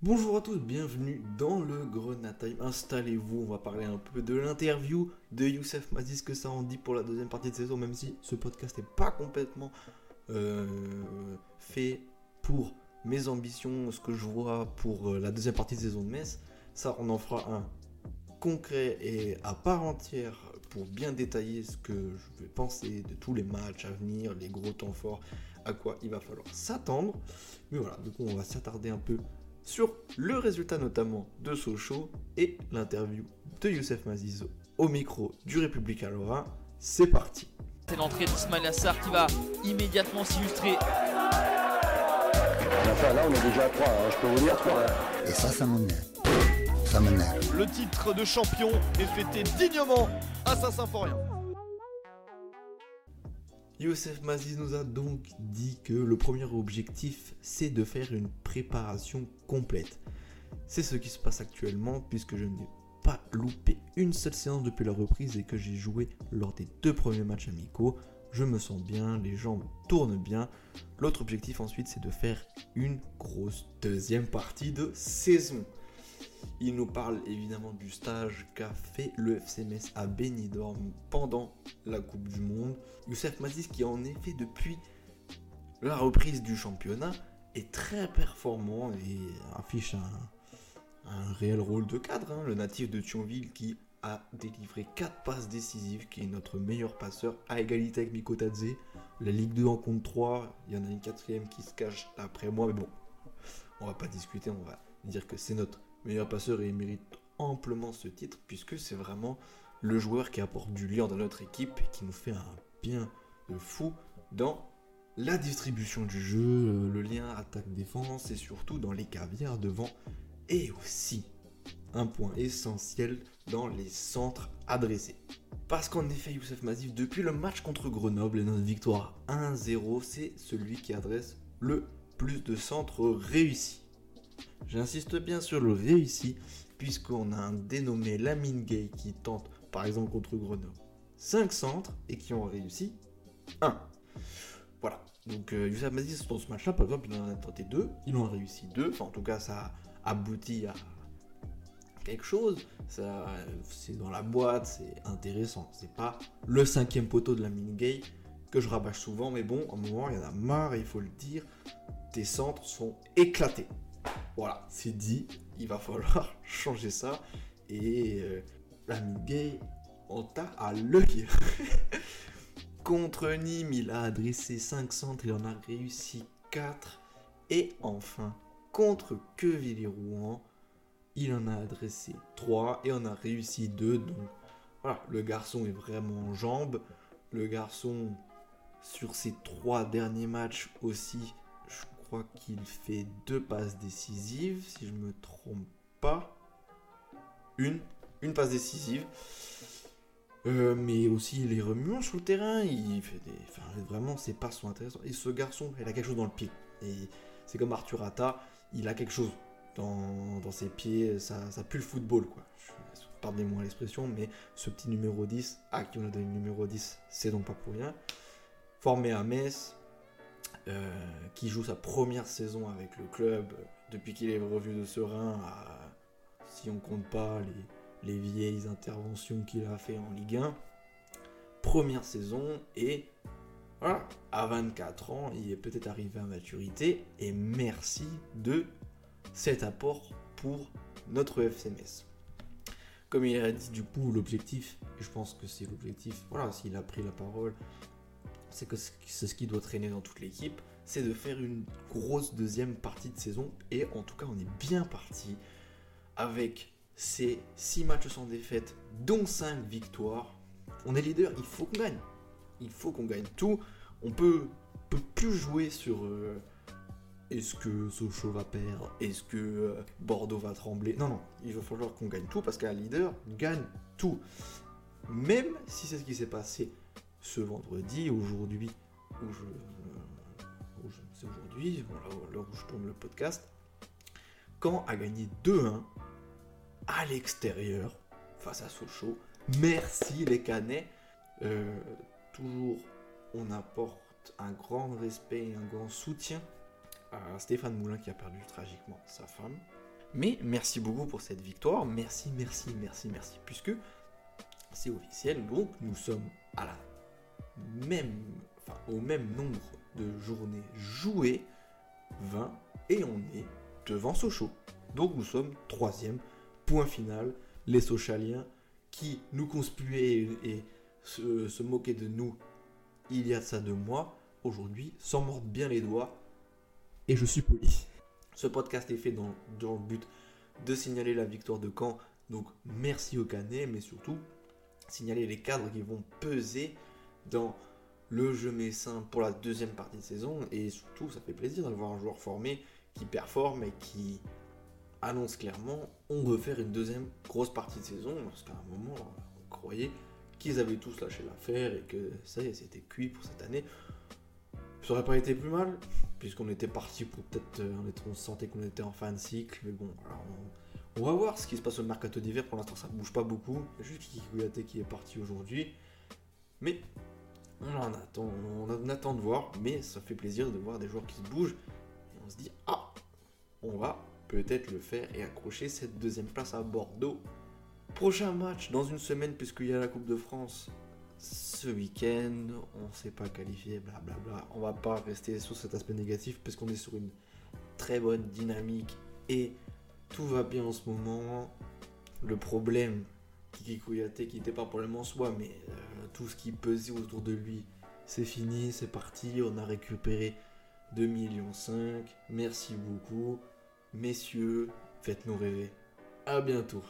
Bonjour à tous, bienvenue dans le Grenade Time. Installez-vous, on va parler un peu de l'interview de Youssef Mazis, que ça en dit pour la deuxième partie de saison, même si ce podcast n'est pas complètement euh, fait pour mes ambitions, ce que je vois pour euh, la deuxième partie de saison de Metz. Ça, on en fera un concret et à part entière pour bien détailler ce que je vais penser de tous les matchs à venir, les gros temps forts, à quoi il va falloir s'attendre. Mais voilà, du coup, on va s'attarder un peu sur le résultat notamment de Sochaux et l'interview de Youssef Mazizo au micro du Républicain Lorrain. C'est parti. C'est l'entrée d'Ismail Assar qui va immédiatement s'illustrer. Enfin, là, on est déjà à 3, hein, je peux vous dire 3. Et ça, ça m'énerve. Ça m'énerve. Le titre de champion est fêté dignement à Saint-Symphorien. Youssef Maziz nous a donc dit que le premier objectif, c'est de faire une préparation complète. C'est ce qui se passe actuellement puisque je n'ai pas loupé une seule séance depuis la reprise et que j'ai joué lors des deux premiers matchs amicaux. Je me sens bien, les jambes tournent bien. L'autre objectif ensuite, c'est de faire une grosse deuxième partie de saison. Il nous parle évidemment du stage qu'a fait le FCMS à Benidorm pendant la Coupe du Monde. Youssef Mazis qui en effet depuis la reprise du championnat est très performant et affiche un, réel rôle de cadre. hein. Le natif de Thionville qui a délivré 4 passes décisives, qui est notre meilleur passeur à égalité avec Miko Tadze. La Ligue 2 en compte 3, il y en a une quatrième qui se cache après moi, mais bon, on va pas discuter, on va dire que c'est notre meilleur passeur et il mérite amplement ce titre puisque c'est vraiment le joueur qui apporte du lien dans notre équipe et qui nous fait un bien de fou dans la distribution du jeu, euh, le lien attaque-défense et surtout dans les caviars devant et aussi un point essentiel dans les centres adressés. Parce qu'en effet, Youssef Mazif, depuis le match contre Grenoble et notre victoire 1-0, c'est celui qui adresse le plus de centres réussis. J'insiste bien sur le réussi, puisqu'on a un dénommé Lamine Gay qui tente, par exemple contre Grenoble, 5 centres et qui ont réussi 1. Voilà. Donc euh, Youssef Mazis, dans ce match-là, par exemple, il en a tenté 2, ils en ont réussi 2, enfin en tout cas ça a abouti à quelque chose, ça, c'est dans la boîte, c'est intéressant. C'est pas le cinquième poteau de la mini gay que je rabâche souvent, mais bon, à un moment, il y en a marre, il faut le dire. Tes centres sont éclatés. Voilà, c'est dit, il va falloir changer ça. Et euh, la mini gay, on t'a à l'œil. Contre Nîmes, il a adressé 5 centres, il en a réussi 4. Et enfin, contre Quevilly-Rouen, il en a adressé 3 et on a réussi 2. Donc voilà, le garçon est vraiment en jambes. Le garçon, sur ses 3 derniers matchs aussi, crois qu'il fait 2 passes décisives, si je me trompe pas. Une, une passe décisive. Euh, mais aussi il est remuant sur le terrain, il fait des. Vraiment, ses passes sont intéressantes. Et ce garçon, il a quelque chose dans le pied. Et c'est comme Arthur Atta, il a quelque chose dans, ses pieds, ça, ça pue le football, quoi. Pardonnez-moi l'expression, mais ce petit numéro 10, à qui on a donné le numéro 10, c'est donc pas pour rien. Formé à Metz, qui joue sa première saison avec le club euh, depuis qu'il est revu de Serein, si on compte pas les, les vieilles interventions qu'il a fait en Ligue 1. Première saison et voilà, à 24 ans, il est peut-être arrivé à maturité et merci de cet apport pour notre FCMS. Comme il a dit du coup l'objectif, je pense que c'est l'objectif, voilà, s'il a pris la parole, c'est que c'est ce qui doit traîner dans toute l'équipe, c'est de faire une grosse deuxième partie de saison, et en tout cas on est bien parti avec ces 6 matchs sans défaite, dont 5 victoires. On est leader, il faut qu'on gagne. Il faut qu'on gagne tout. On peut, peut plus jouer sur euh, est-ce que Sochaux va perdre? Est-ce que euh, Bordeaux va trembler? Non, non, il va falloir qu'on gagne tout parce qu'un leader gagne tout. Même si c'est ce qui s'est passé ce vendredi, aujourd'hui, je. euh, c'est aujourd'hui, l'heure où je tourne le podcast, quand a gagné 2-1 à l'extérieur face à Sochaux. Merci les Canets. Euh, toujours, on apporte un grand respect et un grand soutien à Stéphane Moulin qui a perdu tragiquement sa femme. Mais merci beaucoup pour cette victoire. Merci, merci, merci, merci. Puisque c'est officiel, donc nous sommes à la même, au même nombre de journées jouées, 20, et on est devant Sochaux. Donc nous sommes troisième, point final. Les Sochaliens qui nous conspuaient et, se, moquaient de nous il y a ça deux mois, aujourd'hui s'en mordent bien les doigts. Et je suis poli. Ce podcast est fait dans, dans le but de signaler la victoire de Caen. Donc merci au Canet, mais surtout signaler les cadres qui vont peser dans le jeu messin pour la deuxième partie de saison. Et surtout, ça fait plaisir d'avoir un joueur formé qui performe et qui annonce clairement on veut faire une deuxième grosse partie de saison. Parce qu'à un moment, on croyait qu'ils avaient tous lâché l'affaire et que ça y est, c'était cuit pour cette année. Ça aurait pas été plus mal, puisqu'on était parti pour peut-être. euh, on, sentait qu'on était en fin de cycle, mais bon, alors on, va voir ce qui se passe au mercato d'hiver. Pour l'instant, ça bouge pas beaucoup. Il y a juste Kiki Kouyaté qui est parti aujourd'hui. Mais on en attend, on en attend de voir, mais ça fait plaisir de voir des joueurs qui se bougent. Et on se dit, ah, on va peut-être le faire et accrocher cette deuxième place à Bordeaux. Prochain match dans une semaine, puisqu'il y a la Coupe de France ce week-end, on ne s'est pas qualifié, blablabla. On va pas rester sur cet aspect négatif, parce qu'on est sur une très bonne dynamique et tout va bien en ce moment. Le problème, Kiki qui n'était pas problème en soi, mais euh, tout ce qui pesait autour de lui, c'est fini, c'est parti. On a récupéré 2,5 millions. Merci beaucoup. Messieurs, faites-nous rêver. À bientôt.